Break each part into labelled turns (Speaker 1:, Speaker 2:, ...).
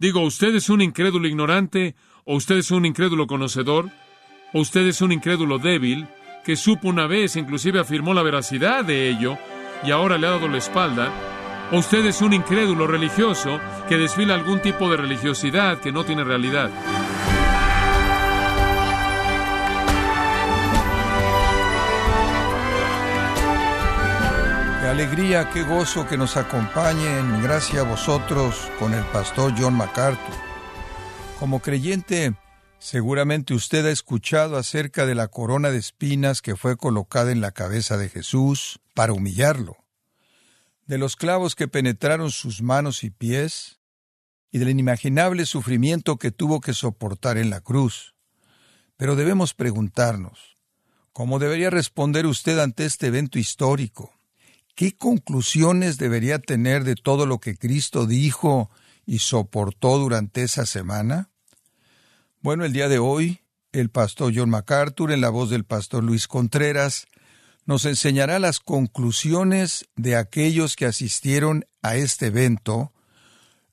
Speaker 1: Digo, ¿usted es un incrédulo ignorante? ¿O usted es un incrédulo conocedor? ¿O usted es un incrédulo débil que supo una vez, inclusive afirmó la veracidad de ello, y ahora le ha dado la espalda? ¿O usted es un incrédulo religioso que desfila algún tipo de religiosidad que no tiene realidad?
Speaker 2: Alegría, qué gozo que nos acompañen, gracias a vosotros, con el pastor John MacArthur. Como creyente, seguramente usted ha escuchado acerca de la corona de espinas que fue colocada en la cabeza de Jesús para humillarlo, de los clavos que penetraron sus manos y pies, y del inimaginable sufrimiento que tuvo que soportar en la cruz. Pero debemos preguntarnos, ¿cómo debería responder usted ante este evento histórico? ¿Qué conclusiones debería tener de todo lo que Cristo dijo y soportó durante esa semana? Bueno, el día de hoy, el pastor John MacArthur, en la voz del pastor Luis Contreras, nos enseñará las conclusiones de aquellos que asistieron a este evento,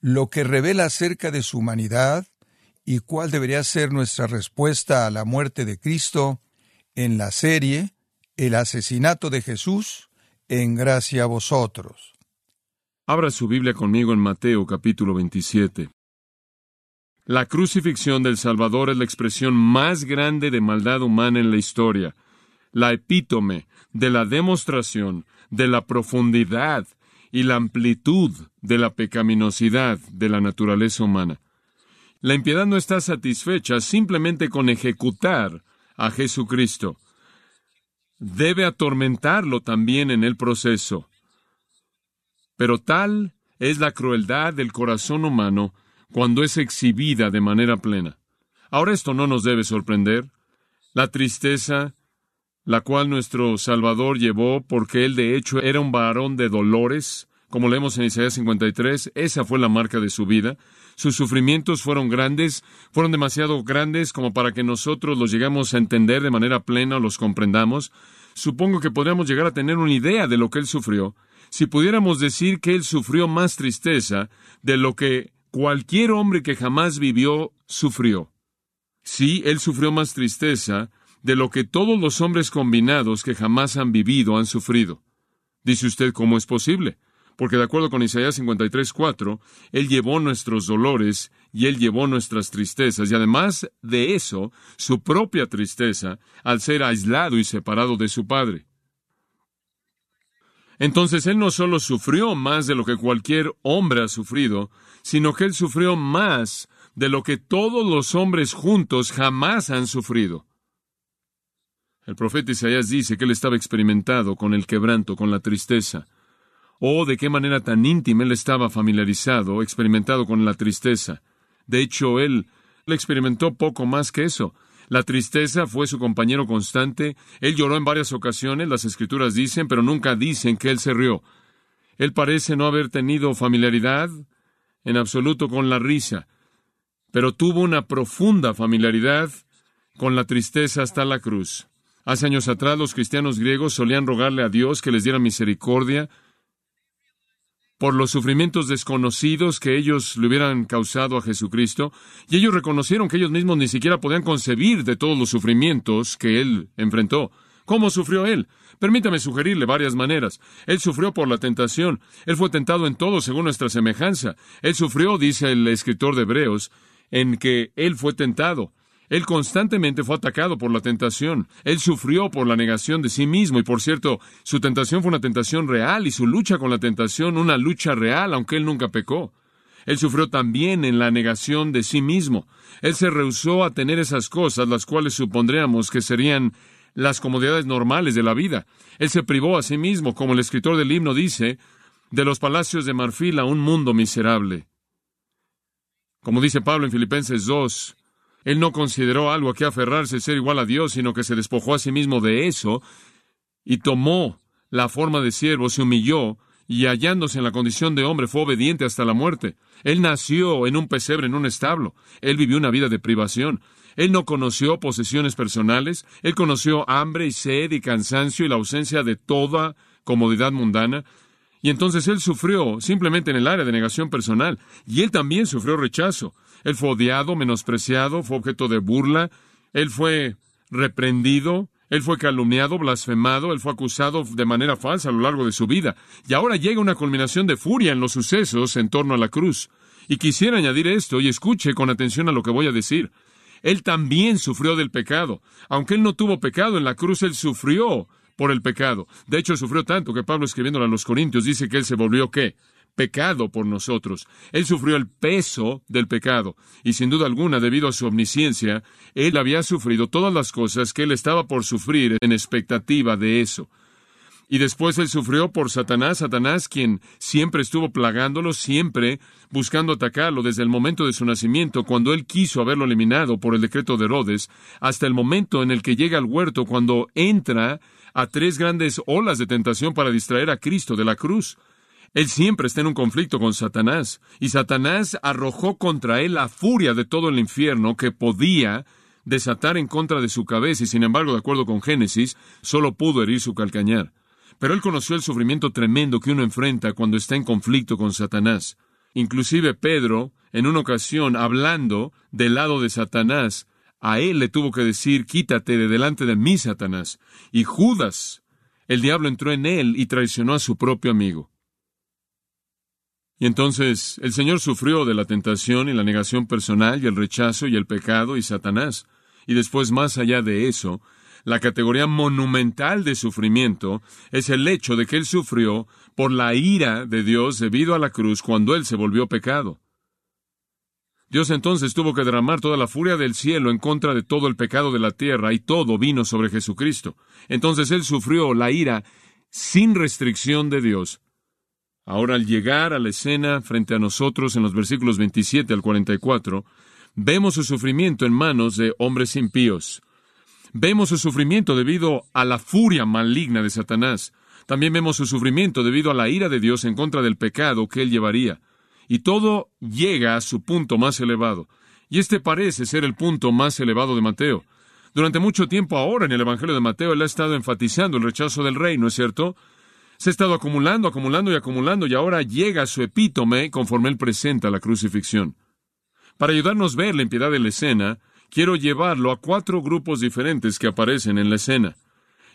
Speaker 2: lo que revela acerca de su humanidad y cuál debería ser nuestra respuesta a la muerte de Cristo en la serie El asesinato de Jesús en gracia a vosotros.
Speaker 1: Abra su Biblia conmigo en Mateo capítulo 27. La crucifixión del Salvador es la expresión más grande de maldad humana en la historia, la epítome de la demostración de la profundidad y la amplitud de la pecaminosidad de la naturaleza humana. La impiedad no está satisfecha simplemente con ejecutar a Jesucristo debe atormentarlo también en el proceso. Pero tal es la crueldad del corazón humano cuando es exhibida de manera plena. Ahora esto no nos debe sorprender. La tristeza, la cual nuestro Salvador llevó porque él de hecho era un varón de dolores, como leemos en Isaías 53, esa fue la marca de su vida. Sus sufrimientos fueron grandes, fueron demasiado grandes como para que nosotros los lleguemos a entender de manera plena o los comprendamos. Supongo que podríamos llegar a tener una idea de lo que él sufrió si pudiéramos decir que él sufrió más tristeza de lo que cualquier hombre que jamás vivió sufrió. Sí, él sufrió más tristeza de lo que todos los hombres combinados que jamás han vivido han sufrido. Dice usted, ¿cómo es posible? Porque de acuerdo con Isaías 53:4, Él llevó nuestros dolores y Él llevó nuestras tristezas, y además de eso, su propia tristeza, al ser aislado y separado de su Padre. Entonces Él no solo sufrió más de lo que cualquier hombre ha sufrido, sino que Él sufrió más de lo que todos los hombres juntos jamás han sufrido. El profeta Isaías dice que él estaba experimentado con el quebranto, con la tristeza. Oh, de qué manera tan íntima él estaba familiarizado, experimentado con la tristeza. De hecho, él experimentó poco más que eso. La tristeza fue su compañero constante. Él lloró en varias ocasiones, las escrituras dicen, pero nunca dicen que él se rió. Él parece no haber tenido familiaridad en absoluto con la risa, pero tuvo una profunda familiaridad con la tristeza hasta la cruz. Hace años atrás los cristianos griegos solían rogarle a Dios que les diera misericordia por los sufrimientos desconocidos que ellos le hubieran causado a Jesucristo, y ellos reconocieron que ellos mismos ni siquiera podían concebir de todos los sufrimientos que Él enfrentó. ¿Cómo sufrió Él? Permítame sugerirle varias maneras. Él sufrió por la tentación. Él fue tentado en todo según nuestra semejanza. Él sufrió, dice el escritor de Hebreos, en que Él fue tentado. Él constantemente fue atacado por la tentación. Él sufrió por la negación de sí mismo y por cierto, su tentación fue una tentación real y su lucha con la tentación una lucha real, aunque él nunca pecó. Él sufrió también en la negación de sí mismo. Él se rehusó a tener esas cosas, las cuales supondríamos que serían las comodidades normales de la vida. Él se privó a sí mismo, como el escritor del himno dice, de los palacios de marfil a un mundo miserable. Como dice Pablo en Filipenses 2, él no consideró algo a que aferrarse ser igual a Dios, sino que se despojó a sí mismo de eso y tomó la forma de siervo, se humilló y hallándose en la condición de hombre fue obediente hasta la muerte. Él nació en un pesebre, en un establo. Él vivió una vida de privación. Él no conoció posesiones personales. Él conoció hambre y sed y cansancio y la ausencia de toda comodidad mundana. Y entonces él sufrió simplemente en el área de negación personal, y él también sufrió rechazo. Él fue odiado, menospreciado, fue objeto de burla, él fue reprendido, él fue calumniado, blasfemado, él fue acusado de manera falsa a lo largo de su vida. Y ahora llega una culminación de furia en los sucesos en torno a la cruz. Y quisiera añadir esto, y escuche con atención a lo que voy a decir. Él también sufrió del pecado. Aunque él no tuvo pecado en la cruz, él sufrió por el pecado. De hecho, sufrió tanto que Pablo escribiéndole a los Corintios dice que él se volvió qué? Pecado por nosotros. Él sufrió el peso del pecado. Y sin duda alguna, debido a su omnisciencia, él había sufrido todas las cosas que él estaba por sufrir en expectativa de eso. Y después él sufrió por Satanás, Satanás quien siempre estuvo plagándolo, siempre buscando atacarlo desde el momento de su nacimiento, cuando él quiso haberlo eliminado por el decreto de Herodes, hasta el momento en el que llega al huerto, cuando entra a tres grandes olas de tentación para distraer a Cristo de la cruz. Él siempre está en un conflicto con Satanás, y Satanás arrojó contra él la furia de todo el infierno que podía desatar en contra de su cabeza, y sin embargo, de acuerdo con Génesis, solo pudo herir su calcañar. Pero él conoció el sufrimiento tremendo que uno enfrenta cuando está en conflicto con Satanás. Inclusive Pedro, en una ocasión, hablando del lado de Satanás, a él le tuvo que decir, quítate de delante de mí, Satanás. Y Judas, el diablo entró en él y traicionó a su propio amigo. Y entonces el Señor sufrió de la tentación y la negación personal y el rechazo y el pecado y Satanás. Y después, más allá de eso, la categoría monumental de sufrimiento es el hecho de que Él sufrió por la ira de Dios debido a la cruz cuando Él se volvió pecado. Dios entonces tuvo que derramar toda la furia del cielo en contra de todo el pecado de la tierra y todo vino sobre Jesucristo. Entonces Él sufrió la ira sin restricción de Dios. Ahora al llegar a la escena frente a nosotros en los versículos 27 al 44, vemos su sufrimiento en manos de hombres impíos. Vemos su sufrimiento debido a la furia maligna de Satanás. También vemos su sufrimiento debido a la ira de Dios en contra del pecado que él llevaría. Y todo llega a su punto más elevado. Y este parece ser el punto más elevado de Mateo. Durante mucho tiempo ahora en el Evangelio de Mateo él ha estado enfatizando el rechazo del rey, ¿no es cierto? Se ha estado acumulando, acumulando y acumulando y ahora llega a su epítome conforme él presenta la crucifixión. Para ayudarnos a ver la impiedad de la escena, quiero llevarlo a cuatro grupos diferentes que aparecen en la escena.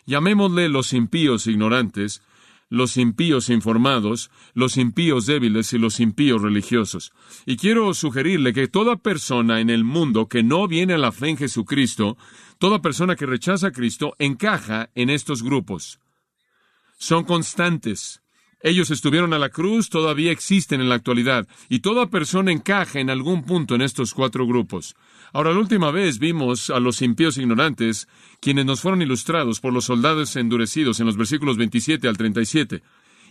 Speaker 1: Llamémosle los impíos ignorantes, los impíos informados, los impíos débiles y los impíos religiosos. Y quiero sugerirle que toda persona en el mundo que no viene a la fe en Jesucristo, toda persona que rechaza a Cristo, encaja en estos grupos. Son constantes. Ellos estuvieron a la cruz, todavía existen en la actualidad, y toda persona encaja en algún punto en estos cuatro grupos. Ahora, la última vez vimos a los impíos ignorantes, quienes nos fueron ilustrados por los soldados endurecidos en los versículos 27 al 37.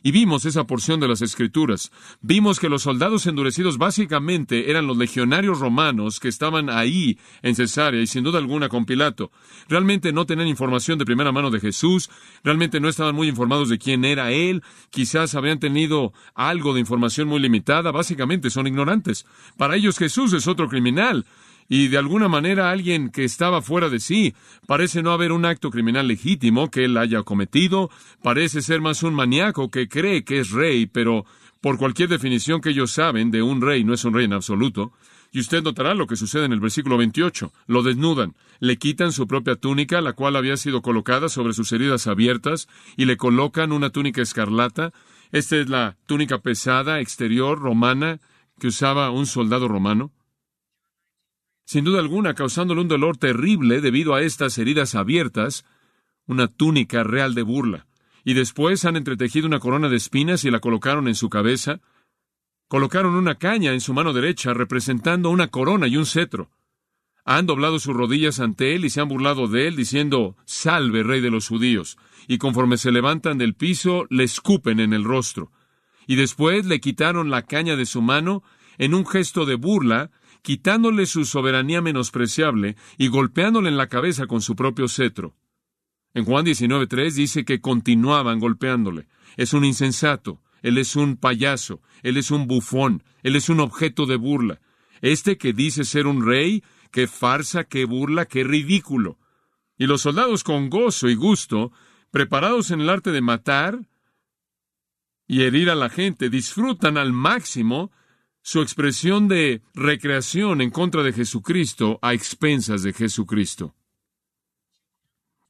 Speaker 1: Y vimos esa porción de las Escrituras. Vimos que los soldados endurecidos básicamente eran los legionarios romanos que estaban ahí en Cesarea y sin duda alguna con Pilato. Realmente no tenían información de primera mano de Jesús, realmente no estaban muy informados de quién era Él, quizás habían tenido algo de información muy limitada, básicamente son ignorantes. Para ellos Jesús es otro criminal y de alguna manera alguien que estaba fuera de sí. Parece no haber un acto criminal legítimo que él haya cometido, parece ser más un maníaco que cree que es rey, pero por cualquier definición que ellos saben de un rey, no es un rey en absoluto. Y usted notará lo que sucede en el versículo 28. Lo desnudan, le quitan su propia túnica, la cual había sido colocada sobre sus heridas abiertas, y le colocan una túnica escarlata. Esta es la túnica pesada exterior romana que usaba un soldado romano sin duda alguna causándole un dolor terrible debido a estas heridas abiertas, una túnica real de burla. Y después han entretejido una corona de espinas y la colocaron en su cabeza. Colocaron una caña en su mano derecha representando una corona y un cetro. Han doblado sus rodillas ante él y se han burlado de él, diciendo, Salve, rey de los judíos. Y conforme se levantan del piso, le escupen en el rostro. Y después le quitaron la caña de su mano en un gesto de burla, quitándole su soberanía menospreciable y golpeándole en la cabeza con su propio cetro. En Juan 19.3 dice que continuaban golpeándole. Es un insensato, él es un payaso, él es un bufón, él es un objeto de burla. Este que dice ser un rey, qué farsa, qué burla, qué ridículo. Y los soldados con gozo y gusto, preparados en el arte de matar, y herir a la gente, disfrutan al máximo su expresión de recreación en contra de Jesucristo a expensas de Jesucristo.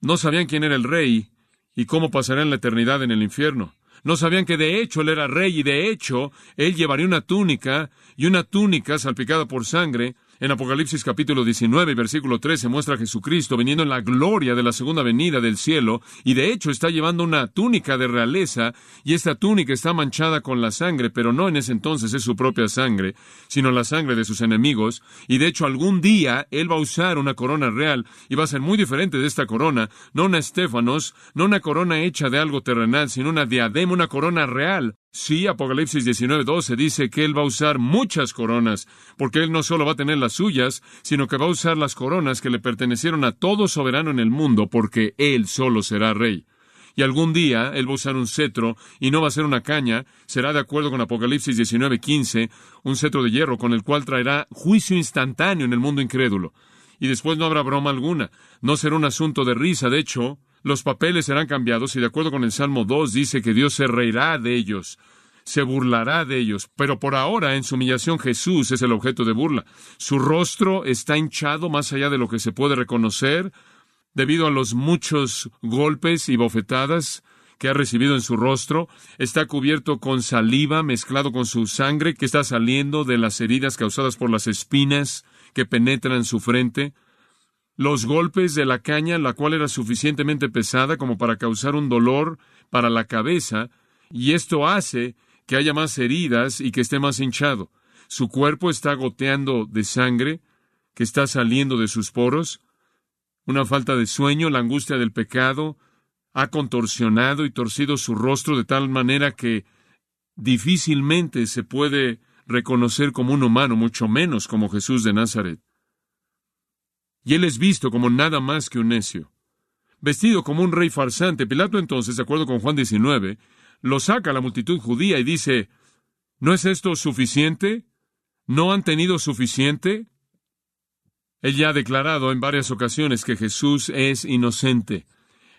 Speaker 1: No sabían quién era el rey y cómo pasarían la eternidad en el infierno. No sabían que de hecho él era rey y de hecho él llevaría una túnica y una túnica salpicada por sangre en Apocalipsis capítulo 19, versículo 13, muestra a Jesucristo viniendo en la gloria de la segunda venida del cielo, y de hecho está llevando una túnica de realeza, y esta túnica está manchada con la sangre, pero no en ese entonces es su propia sangre, sino la sangre de sus enemigos, y de hecho algún día él va a usar una corona real, y va a ser muy diferente de esta corona, no una estéfanos, no una corona hecha de algo terrenal, sino una diadema, una corona real, Sí, Apocalipsis 19:12 dice que Él va a usar muchas coronas, porque Él no solo va a tener las suyas, sino que va a usar las coronas que le pertenecieron a todo soberano en el mundo, porque Él solo será rey. Y algún día Él va a usar un cetro, y no va a ser una caña, será de acuerdo con Apocalipsis 19:15, un cetro de hierro con el cual traerá juicio instantáneo en el mundo incrédulo. Y después no habrá broma alguna, no será un asunto de risa, de hecho, los papeles serán cambiados y de acuerdo con el Salmo 2 dice que Dios se reirá de ellos, se burlará de ellos, pero por ahora en su humillación Jesús es el objeto de burla. Su rostro está hinchado más allá de lo que se puede reconocer debido a los muchos golpes y bofetadas que ha recibido en su rostro, está cubierto con saliva mezclado con su sangre que está saliendo de las heridas causadas por las espinas que penetran su frente los golpes de la caña, la cual era suficientemente pesada como para causar un dolor para la cabeza, y esto hace que haya más heridas y que esté más hinchado. Su cuerpo está goteando de sangre que está saliendo de sus poros. Una falta de sueño, la angustia del pecado, ha contorsionado y torcido su rostro de tal manera que difícilmente se puede reconocer como un humano, mucho menos como Jesús de Nazaret y él es visto como nada más que un necio. Vestido como un rey farsante, Pilato entonces, de acuerdo con Juan 19, lo saca a la multitud judía y dice, ¿no es esto suficiente? ¿No han tenido suficiente? Él ya ha declarado en varias ocasiones que Jesús es inocente.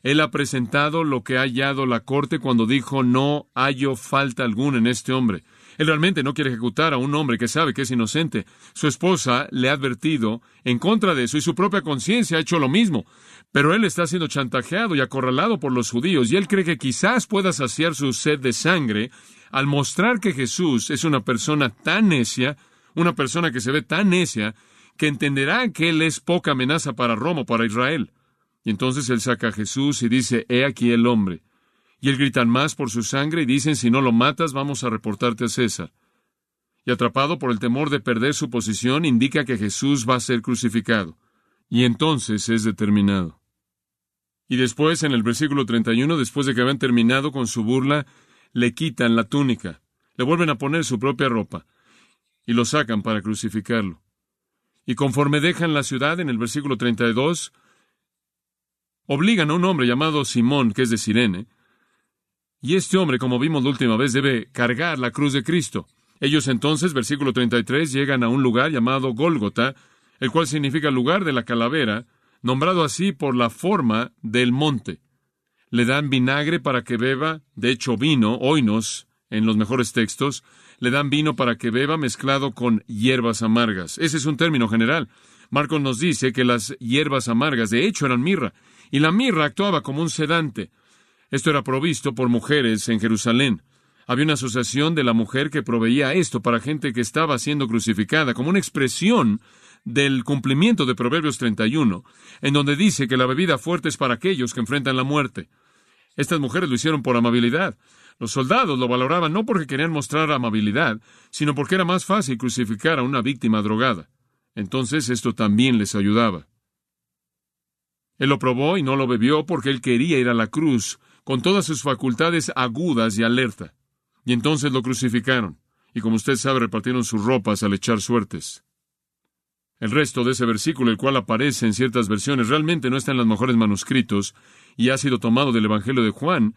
Speaker 1: Él ha presentado lo que ha hallado la corte cuando dijo, no hallo falta alguna en este hombre. Él realmente no quiere ejecutar a un hombre que sabe que es inocente. Su esposa le ha advertido en contra de eso y su propia conciencia ha hecho lo mismo. Pero él está siendo chantajeado y acorralado por los judíos y él cree que quizás pueda saciar su sed de sangre al mostrar que Jesús es una persona tan necia, una persona que se ve tan necia, que entenderá que él es poca amenaza para Roma o para Israel. Y entonces él saca a Jesús y dice, He aquí el hombre. Y él gritan más por su sangre y dicen, si no lo matas, vamos a reportarte a César. Y atrapado por el temor de perder su posición, indica que Jesús va a ser crucificado. Y entonces es determinado. Y después, en el versículo 31, después de que habían terminado con su burla, le quitan la túnica, le vuelven a poner su propia ropa, y lo sacan para crucificarlo. Y conforme dejan la ciudad, en el versículo 32, obligan a un hombre llamado Simón, que es de Sirene, y este hombre, como vimos la última vez, debe cargar la cruz de Cristo. Ellos entonces, versículo 33, llegan a un lugar llamado Gólgota, el cual significa lugar de la calavera, nombrado así por la forma del monte. Le dan vinagre para que beba, de hecho vino, oinos, en los mejores textos, le dan vino para que beba mezclado con hierbas amargas. Ese es un término general. Marcos nos dice que las hierbas amargas de hecho eran mirra, y la mirra actuaba como un sedante. Esto era provisto por mujeres en Jerusalén. Había una asociación de la mujer que proveía esto para gente que estaba siendo crucificada, como una expresión del cumplimiento de Proverbios 31, en donde dice que la bebida fuerte es para aquellos que enfrentan la muerte. Estas mujeres lo hicieron por amabilidad. Los soldados lo valoraban no porque querían mostrar amabilidad, sino porque era más fácil crucificar a una víctima drogada. Entonces esto también les ayudaba. Él lo probó y no lo bebió porque él quería ir a la cruz con todas sus facultades agudas y alerta. Y entonces lo crucificaron, y como usted sabe, repartieron sus ropas al echar suertes. El resto de ese versículo, el cual aparece en ciertas versiones, realmente no está en los mejores manuscritos y ha sido tomado del Evangelio de Juan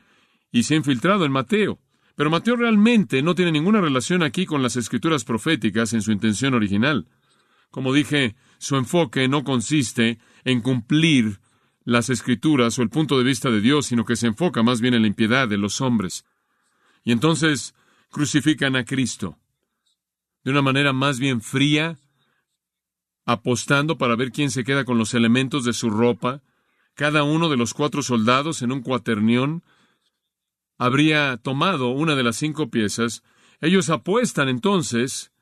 Speaker 1: y se ha infiltrado en Mateo. Pero Mateo realmente no tiene ninguna relación aquí con las escrituras proféticas en su intención original. Como dije, su enfoque no consiste en cumplir las escrituras o el punto de vista de Dios, sino que se enfoca más bien en la impiedad de los hombres. Y entonces crucifican a Cristo de una manera más bien fría, apostando para ver quién se queda con los elementos de su ropa. Cada uno de los cuatro soldados en un cuaternión habría tomado una de las cinco piezas. Ellos apuestan entonces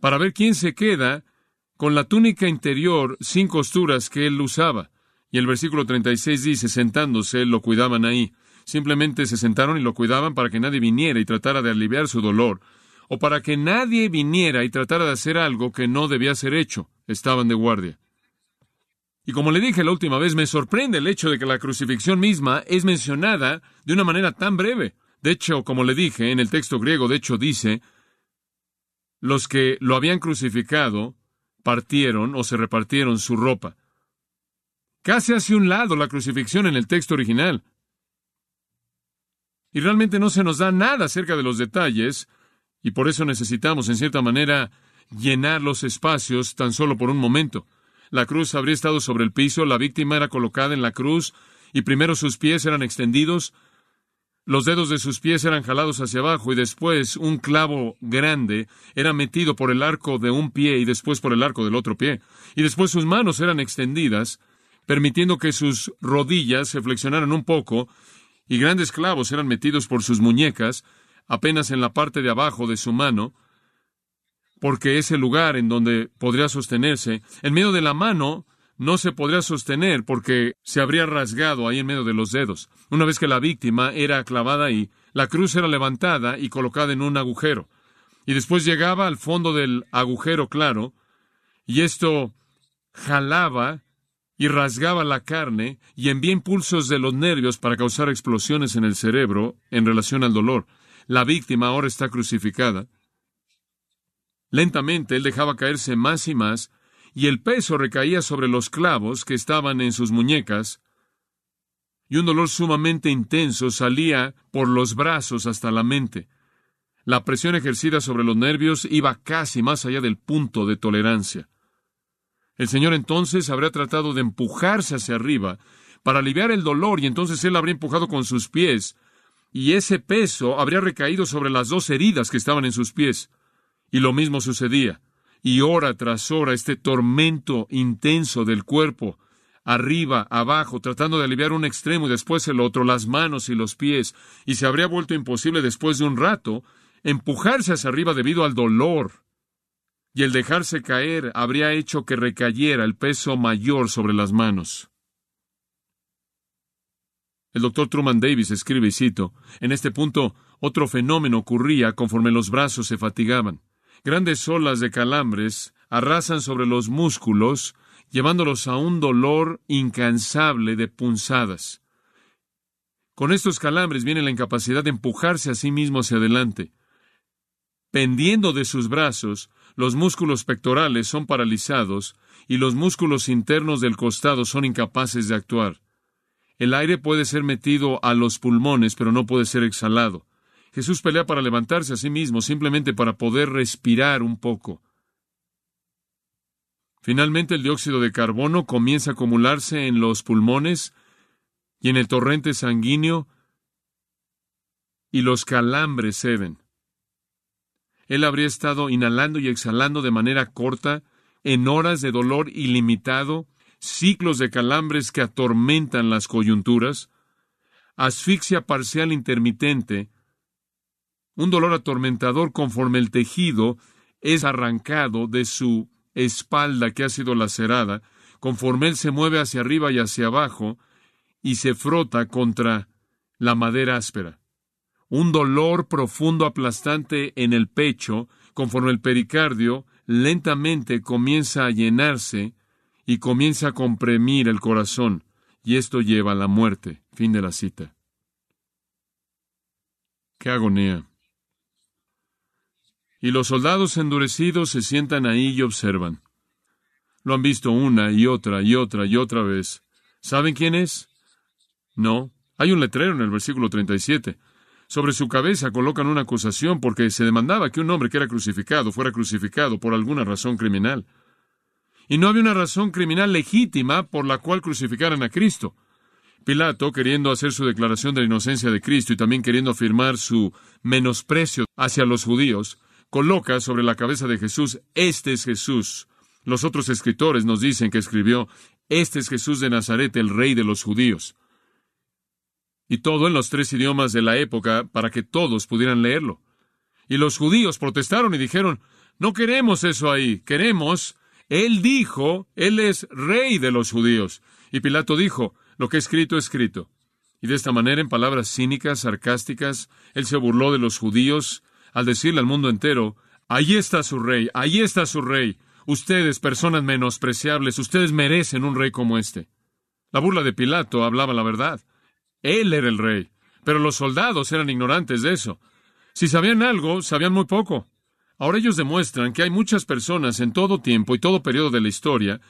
Speaker 1: para ver quién se queda con la túnica interior sin costuras que él usaba. Y el versículo 36 dice, sentándose, lo cuidaban ahí. Simplemente se sentaron y lo cuidaban para que nadie viniera y tratara de aliviar su dolor, o para que nadie viniera y tratara de hacer algo que no debía ser hecho. Estaban de guardia. Y como le dije la última vez, me sorprende el hecho de que la crucifixión misma es mencionada de una manera tan breve. De hecho, como le dije, en el texto griego, de hecho dice, los que lo habían crucificado partieron o se repartieron su ropa. Casi hacia un lado la crucifixión en el texto original. Y realmente no se nos da nada acerca de los detalles, y por eso necesitamos, en cierta manera, llenar los espacios tan solo por un momento. La cruz habría estado sobre el piso, la víctima era colocada en la cruz, y primero sus pies eran extendidos, los dedos de sus pies eran jalados hacia abajo y después un clavo grande era metido por el arco de un pie y después por el arco del otro pie. Y después sus manos eran extendidas permitiendo que sus rodillas se flexionaran un poco, y grandes clavos eran metidos por sus muñecas, apenas en la parte de abajo de su mano, porque es el lugar en donde podría sostenerse. En medio de la mano no se podría sostener porque se habría rasgado ahí en medio de los dedos. Una vez que la víctima era clavada ahí, la cruz era levantada y colocada en un agujero. Y después llegaba al fondo del agujero claro, y esto jalaba y rasgaba la carne y envía impulsos de los nervios para causar explosiones en el cerebro en relación al dolor. La víctima ahora está crucificada. Lentamente él dejaba caerse más y más, y el peso recaía sobre los clavos que estaban en sus muñecas, y un dolor sumamente intenso salía por los brazos hasta la mente. La presión ejercida sobre los nervios iba casi más allá del punto de tolerancia. El Señor entonces habría tratado de empujarse hacia arriba para aliviar el dolor y entonces Él habría empujado con sus pies y ese peso habría recaído sobre las dos heridas que estaban en sus pies. Y lo mismo sucedía. Y hora tras hora este tormento intenso del cuerpo, arriba, abajo, tratando de aliviar un extremo y después el otro, las manos y los pies, y se habría vuelto imposible después de un rato empujarse hacia arriba debido al dolor y el dejarse caer habría hecho que recayera el peso mayor sobre las manos. El doctor Truman Davis escribe, y cito, en este punto otro fenómeno ocurría conforme los brazos se fatigaban. Grandes olas de calambres arrasan sobre los músculos, llevándolos a un dolor incansable de punzadas. Con estos calambres viene la incapacidad de empujarse a sí mismo hacia adelante. Pendiendo de sus brazos, los músculos pectorales son paralizados y los músculos internos del costado son incapaces de actuar. El aire puede ser metido a los pulmones, pero no puede ser exhalado. Jesús pelea para levantarse a sí mismo, simplemente para poder respirar un poco. Finalmente el dióxido de carbono comienza a acumularse en los pulmones y en el torrente sanguíneo y los calambres ceden. Él habría estado inhalando y exhalando de manera corta, en horas de dolor ilimitado, ciclos de calambres que atormentan las coyunturas, asfixia parcial intermitente, un dolor atormentador conforme el tejido es arrancado de su espalda que ha sido lacerada, conforme él se mueve hacia arriba y hacia abajo y se frota contra la madera áspera un dolor profundo aplastante en el pecho, conforme el pericardio lentamente comienza a llenarse y comienza a comprimir el corazón, y esto lleva a la muerte. Fin de la cita. Qué agonía. Y los soldados endurecidos se sientan ahí y observan. Lo han visto una y otra y otra y otra vez. ¿Saben quién es? No. Hay un letrero en el versículo 37. Sobre su cabeza colocan una acusación porque se demandaba que un hombre que era crucificado fuera crucificado por alguna razón criminal. Y no había una razón criminal legítima por la cual crucificaran a Cristo. Pilato, queriendo hacer su declaración de la inocencia de Cristo y también queriendo afirmar su menosprecio hacia los judíos, coloca sobre la cabeza de Jesús, este es Jesús. Los otros escritores nos dicen que escribió, este es Jesús de Nazaret, el rey de los judíos. Y todo en los tres idiomas de la época para que todos pudieran leerlo. Y los judíos protestaron y dijeron, no queremos eso ahí, queremos, él dijo, él es rey de los judíos. Y Pilato dijo, lo que he escrito, escrito. Y de esta manera, en palabras cínicas, sarcásticas, él se burló de los judíos al decirle al mundo entero, ahí está su rey, ahí está su rey. Ustedes, personas menospreciables, ustedes merecen un rey como este. La burla de Pilato hablaba la verdad. Él era el rey, pero los soldados eran ignorantes de eso. Si sabían algo, sabían muy poco. Ahora ellos demuestran que hay muchas personas en todo tiempo y todo periodo de la historia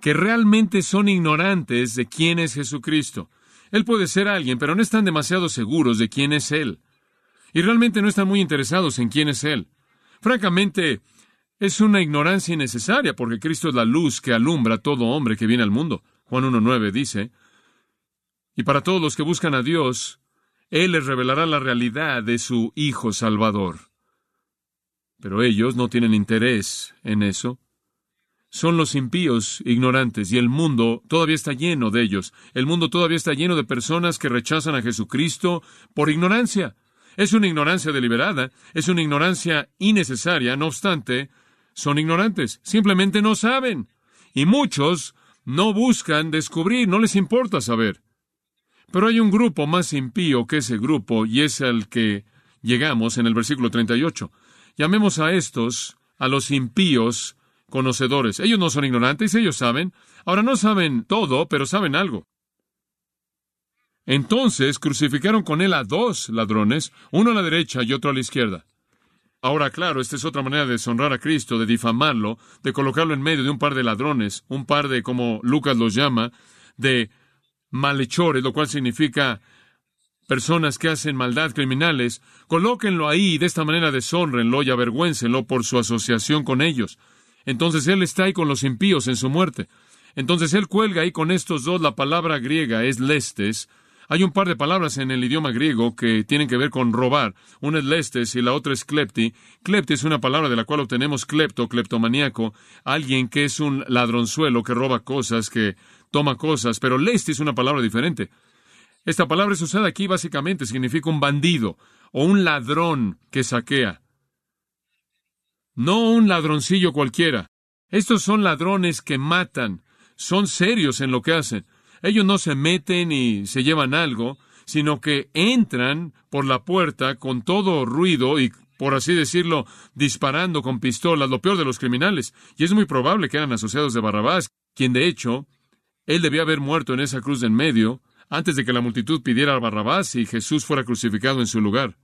Speaker 1: que realmente son ignorantes de quién es Jesucristo. Él puede ser alguien, pero no están demasiado seguros de quién es Él. Y realmente no están muy interesados en quién es Él. Francamente, es una ignorancia innecesaria, porque Cristo es la luz que alumbra a todo hombre que viene al mundo. Juan 1.9 dice, y para todos los que buscan a Dios, Él les revelará la realidad de su Hijo Salvador. Pero ellos no tienen interés en eso son los impíos ignorantes y el mundo todavía está lleno de ellos. El mundo todavía está lleno de personas que rechazan a Jesucristo por ignorancia. Es una ignorancia deliberada, es una ignorancia innecesaria, no obstante, son ignorantes, simplemente no saben. Y muchos no buscan descubrir, no les importa saber. Pero hay un grupo más impío que ese grupo y es al que llegamos en el versículo 38. Llamemos a estos, a los impíos, conocedores. Ellos no son ignorantes, ellos saben. Ahora no saben todo, pero saben algo. Entonces crucificaron con él a dos ladrones, uno a la derecha y otro a la izquierda. Ahora, claro, esta es otra manera de deshonrar a Cristo, de difamarlo, de colocarlo en medio de un par de ladrones, un par de, como Lucas los llama, de malhechores, lo cual significa personas que hacen maldad criminales. Colóquenlo ahí y de esta manera deshonrenlo y avergüéncenlo por su asociación con ellos. Entonces Él está ahí con los impíos en su muerte. Entonces Él cuelga ahí con estos dos. La palabra griega es lestes. Hay un par de palabras en el idioma griego que tienen que ver con robar. Una es lestes y la otra es klepti. Klepti es una palabra de la cual obtenemos klepto, kleptomaníaco, alguien que es un ladronzuelo, que roba cosas, que toma cosas, pero lestes es una palabra diferente. Esta palabra es usada aquí básicamente, significa un bandido o un ladrón que saquea no un ladroncillo cualquiera. Estos son ladrones que matan, son serios en lo que hacen. Ellos no se meten y se llevan algo, sino que entran por la puerta con todo ruido y, por así decirlo, disparando con pistolas, lo peor de los criminales. Y es muy probable que eran asociados de Barrabás, quien de hecho, él debía haber muerto en esa cruz de en medio, antes de que la multitud pidiera a Barrabás y Jesús fuera crucificado en su lugar.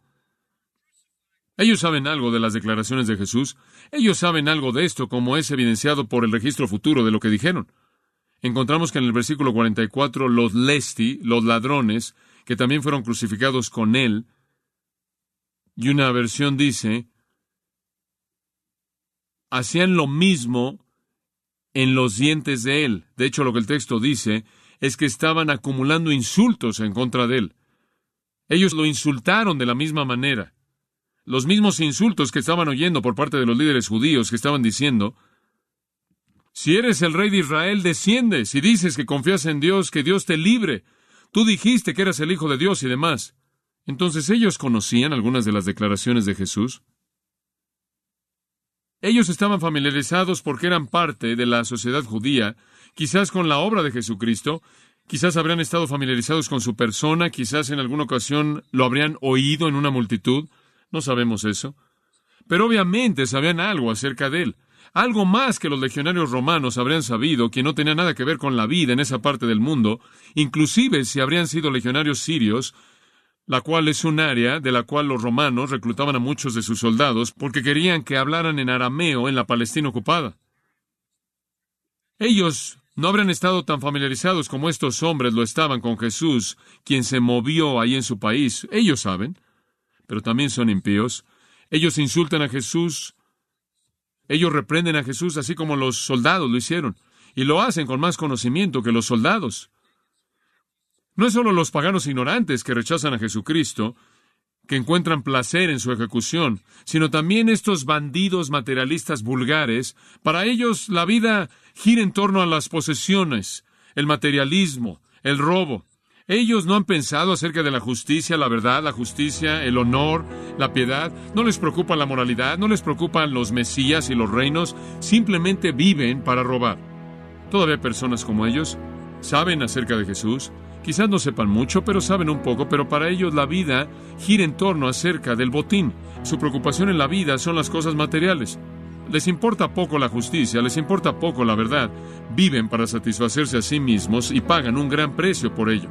Speaker 1: Ellos saben algo de las declaraciones de Jesús. Ellos saben algo de esto, como es evidenciado por el registro futuro de lo que dijeron. Encontramos que en el versículo 44 los lesti, los ladrones, que también fueron crucificados con él, y una versión dice, hacían lo mismo en los dientes de él. De hecho, lo que el texto dice es que estaban acumulando insultos en contra de él. Ellos lo insultaron de la misma manera los mismos insultos que estaban oyendo por parte de los líderes judíos que estaban diciendo, si eres el rey de Israel, desciende, si dices que confías en Dios, que Dios te libre, tú dijiste que eras el Hijo de Dios y demás. Entonces ellos conocían algunas de las declaraciones de Jesús. Ellos estaban familiarizados porque eran parte de la sociedad judía, quizás con la obra de Jesucristo, quizás habrían estado familiarizados con su persona, quizás en alguna ocasión lo habrían oído en una multitud, no sabemos eso. Pero obviamente sabían algo acerca de él. Algo más que los legionarios romanos habrían sabido que no tenía nada que ver con la vida en esa parte del mundo, inclusive si habrían sido legionarios sirios, la cual es un área de la cual los romanos reclutaban a muchos de sus soldados porque querían que hablaran en arameo en la Palestina ocupada. Ellos no habrían estado tan familiarizados como estos hombres lo estaban con Jesús, quien se movió ahí en su país. Ellos saben pero también son impíos. Ellos insultan a Jesús, ellos reprenden a Jesús así como los soldados lo hicieron, y lo hacen con más conocimiento que los soldados. No es solo los paganos ignorantes que rechazan a Jesucristo, que encuentran placer en su ejecución, sino también estos bandidos materialistas vulgares. Para ellos la vida gira en torno a las posesiones, el materialismo, el robo. Ellos no han pensado acerca de la justicia, la verdad, la justicia, el honor, la piedad. No les preocupa la moralidad, no les preocupan los mesías y los reinos. Simplemente viven para robar. Todavía personas como ellos saben acerca de Jesús, Quizás no sepan mucho, pero saben un poco, pero para ellos la vida gira en torno acerca del botín. Su preocupación en la vida son las cosas materiales. Les importa poco la justicia, les importa poco la verdad. Viven para satisfacerse a sí mismos y pagan un gran precio por ello.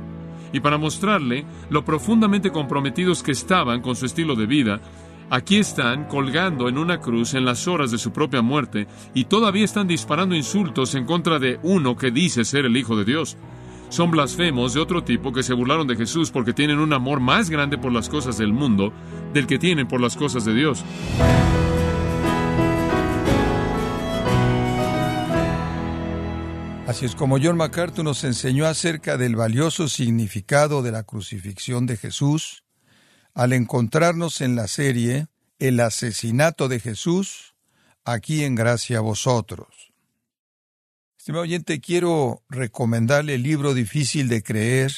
Speaker 1: Y para mostrarle lo profundamente comprometidos que estaban con su estilo de vida, aquí están colgando en una cruz en las horas de su propia muerte y todavía están disparando insultos en contra de uno que dice ser el Hijo de Dios son blasfemos de otro tipo que se burlaron de Jesús porque tienen un amor más grande por las cosas del mundo del que tienen por las cosas de Dios.
Speaker 2: Así es como John MacArthur nos enseñó acerca del valioso significado de la crucifixión de Jesús, al encontrarnos en la serie El asesinato de Jesús, aquí en Gracia a vosotros. Estimado oyente, quiero recomendarle el libro Difícil de Creer,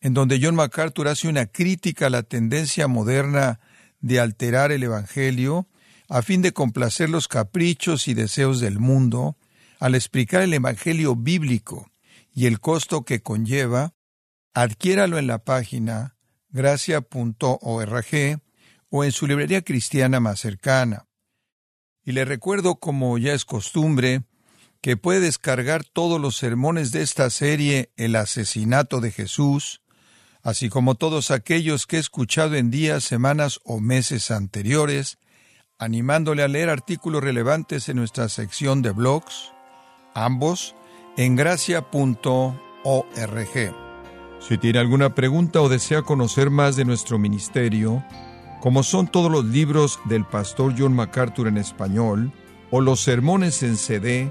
Speaker 2: en donde John MacArthur hace una crítica a la tendencia moderna de alterar el Evangelio a fin de complacer los caprichos y deseos del mundo, al explicar el Evangelio bíblico y el costo que conlleva, adquiéralo en la página gracia.org o en su librería cristiana más cercana. Y le recuerdo, como ya es costumbre, que puede descargar todos los sermones de esta serie El asesinato de Jesús, así como todos aquellos que he escuchado en días, semanas o meses anteriores, animándole a leer artículos relevantes en nuestra sección de blogs, ambos en gracia.org. Si tiene alguna pregunta o desea conocer más de nuestro ministerio, como son todos los libros del pastor John MacArthur en español, o los sermones en CD,